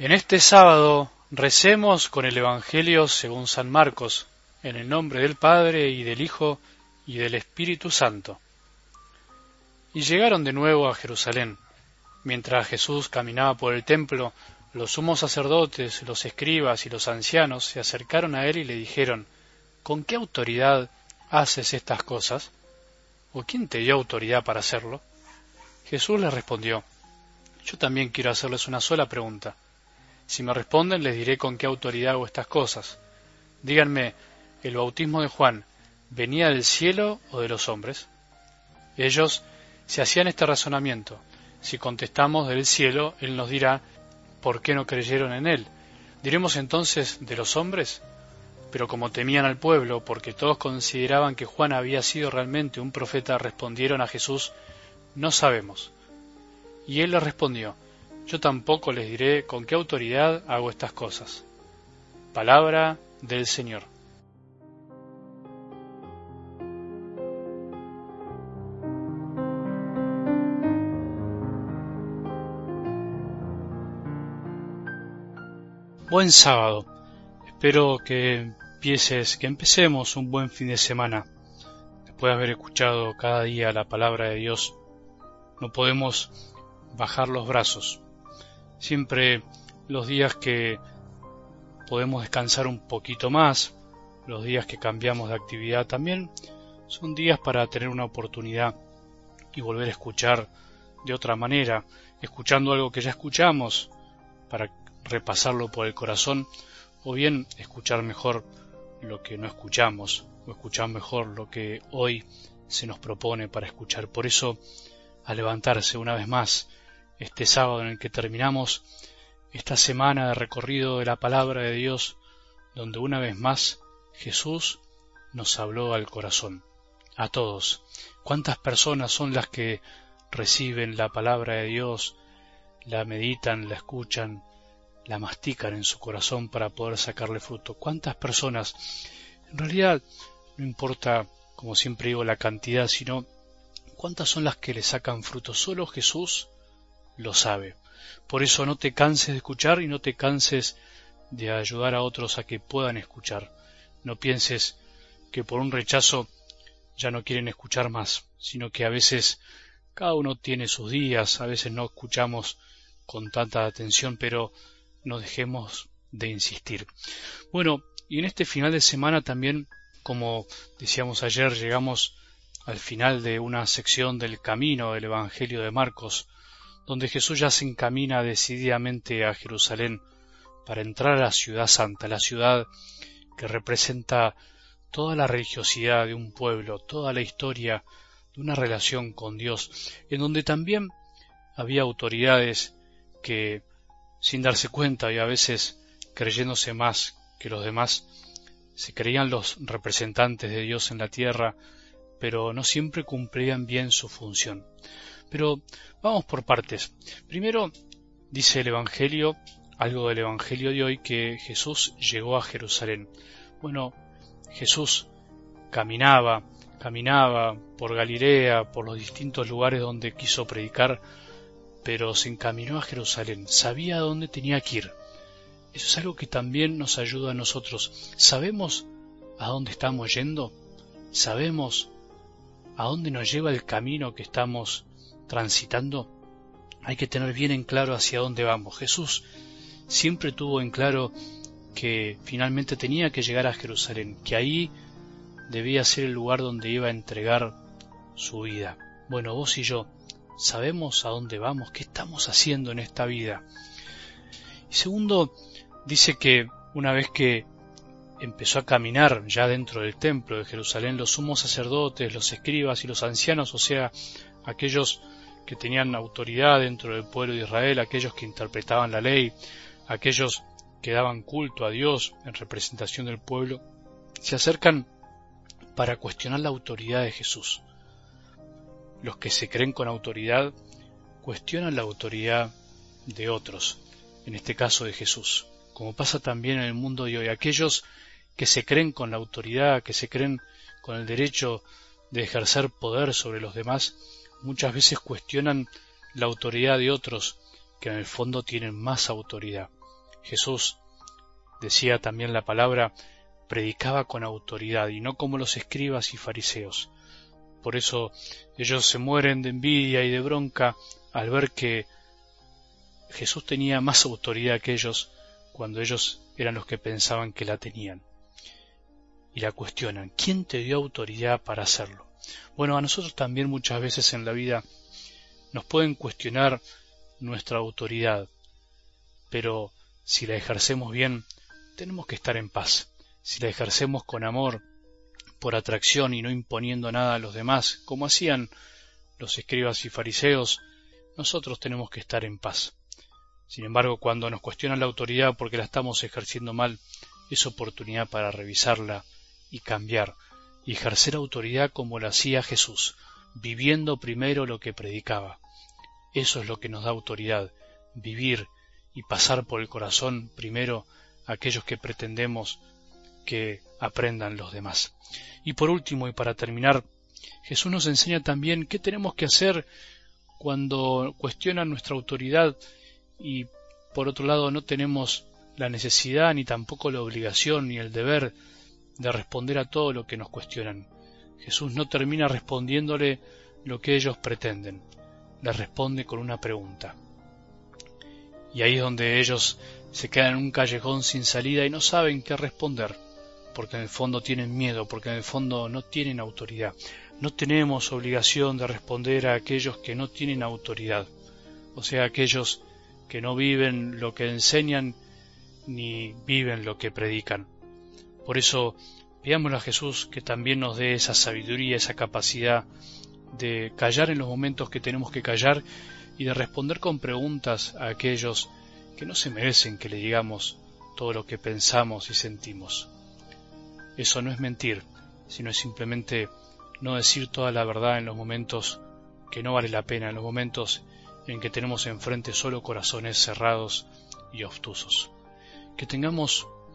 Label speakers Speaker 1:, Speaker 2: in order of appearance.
Speaker 1: En este sábado recemos con el Evangelio según San Marcos, en el nombre del Padre y del Hijo y del Espíritu Santo. Y llegaron de nuevo a Jerusalén. Mientras Jesús caminaba por el templo, los sumos sacerdotes, los escribas y los ancianos se acercaron a él y le dijeron, ¿Con qué autoridad haces estas cosas? ¿O quién te dio autoridad para hacerlo? Jesús les respondió, Yo también quiero hacerles una sola pregunta. Si me responden, les diré con qué autoridad hago estas cosas. Díganme, ¿el bautismo de Juan venía del cielo o de los hombres? Ellos se hacían este razonamiento. Si contestamos del cielo, Él nos dirá, ¿por qué no creyeron en Él? ¿Diremos entonces de los hombres? Pero como temían al pueblo, porque todos consideraban que Juan había sido realmente un profeta, respondieron a Jesús, no sabemos. Y él les respondió, yo tampoco les diré con qué autoridad hago estas cosas. Palabra del Señor. Buen sábado. Espero que empieces, que empecemos un buen fin de semana. Después de haber escuchado cada día la palabra de Dios, no podemos bajar los brazos. Siempre los días que podemos descansar un poquito más, los días que cambiamos de actividad también, son días para tener una oportunidad y volver a escuchar de otra manera, escuchando algo que ya escuchamos, para repasarlo por el corazón, o bien escuchar mejor lo que no escuchamos, o escuchar mejor lo que hoy se nos propone para escuchar. Por eso, a levantarse una vez más, este sábado en el que terminamos esta semana de recorrido de la palabra de Dios, donde una vez más Jesús nos habló al corazón, a todos. ¿Cuántas personas son las que reciben la palabra de Dios, la meditan, la escuchan, la mastican en su corazón para poder sacarle fruto? ¿Cuántas personas? En realidad no importa, como siempre digo, la cantidad, sino cuántas son las que le sacan fruto. Solo Jesús lo sabe. Por eso no te canses de escuchar y no te canses de ayudar a otros a que puedan escuchar. No pienses que por un rechazo ya no quieren escuchar más, sino que a veces cada uno tiene sus días, a veces no escuchamos con tanta atención, pero no dejemos de insistir. Bueno, y en este final de semana también, como decíamos ayer, llegamos al final de una sección del camino del Evangelio de Marcos, donde Jesús ya se encamina decididamente a Jerusalén para entrar a la ciudad santa, la ciudad que representa toda la religiosidad de un pueblo, toda la historia de una relación con Dios, en donde también había autoridades que, sin darse cuenta y a veces creyéndose más que los demás, se creían los representantes de Dios en la tierra, pero no siempre cumplían bien su función. Pero vamos por partes. Primero dice el Evangelio, algo del Evangelio de hoy, que Jesús llegó a Jerusalén. Bueno, Jesús caminaba, caminaba por Galilea, por los distintos lugares donde quiso predicar, pero se encaminó a Jerusalén, sabía dónde tenía que ir. Eso es algo que también nos ayuda a nosotros. ¿Sabemos a dónde estamos yendo? ¿Sabemos a dónde nos lleva el camino que estamos transitando, hay que tener bien en claro hacia dónde vamos. Jesús siempre tuvo en claro que finalmente tenía que llegar a Jerusalén, que ahí debía ser el lugar donde iba a entregar su vida. Bueno, vos y yo, ¿sabemos a dónde vamos? ¿Qué estamos haciendo en esta vida? Y segundo, dice que una vez que empezó a caminar ya dentro del templo de Jerusalén, los sumos sacerdotes, los escribas y los ancianos, o sea, aquellos que tenían autoridad dentro del pueblo de Israel, aquellos que interpretaban la ley, aquellos que daban culto a Dios en representación del pueblo, se acercan para cuestionar la autoridad de Jesús. Los que se creen con autoridad cuestionan la autoridad de otros, en este caso de Jesús, como pasa también en el mundo de hoy. Aquellos que se creen con la autoridad, que se creen con el derecho de ejercer poder sobre los demás, muchas veces cuestionan la autoridad de otros que en el fondo tienen más autoridad. Jesús, decía también la palabra, predicaba con autoridad y no como los escribas y fariseos. Por eso ellos se mueren de envidia y de bronca al ver que Jesús tenía más autoridad que ellos cuando ellos eran los que pensaban que la tenían. Y la cuestionan, ¿quién te dio autoridad para hacerlo? Bueno, a nosotros también muchas veces en la vida nos pueden cuestionar nuestra autoridad, pero si la ejercemos bien, tenemos que estar en paz. Si la ejercemos con amor, por atracción y no imponiendo nada a los demás, como hacían los escribas y fariseos, nosotros tenemos que estar en paz. Sin embargo, cuando nos cuestionan la autoridad porque la estamos ejerciendo mal, es oportunidad para revisarla y cambiar, y ejercer autoridad como lo hacía Jesús, viviendo primero lo que predicaba. Eso es lo que nos da autoridad, vivir y pasar por el corazón primero aquellos que pretendemos que aprendan los demás. Y por último, y para terminar, Jesús nos enseña también qué tenemos que hacer cuando cuestionan nuestra autoridad y por otro lado no tenemos la necesidad ni tampoco la obligación ni el deber de responder a todo lo que nos cuestionan. Jesús no termina respondiéndole lo que ellos pretenden, le responde con una pregunta. Y ahí es donde ellos se quedan en un callejón sin salida y no saben qué responder, porque en el fondo tienen miedo, porque en el fondo no tienen autoridad. No tenemos obligación de responder a aquellos que no tienen autoridad, o sea, aquellos que no viven lo que enseñan ni viven lo que predican. Por eso, pidámosle a Jesús que también nos dé esa sabiduría, esa capacidad de callar en los momentos que tenemos que callar y de responder con preguntas a aquellos que no se merecen que le digamos todo lo que pensamos y sentimos. Eso no es mentir, sino es simplemente no decir toda la verdad en los momentos que no vale la pena, en los momentos en que tenemos enfrente solo corazones cerrados y obtusos. Que tengamos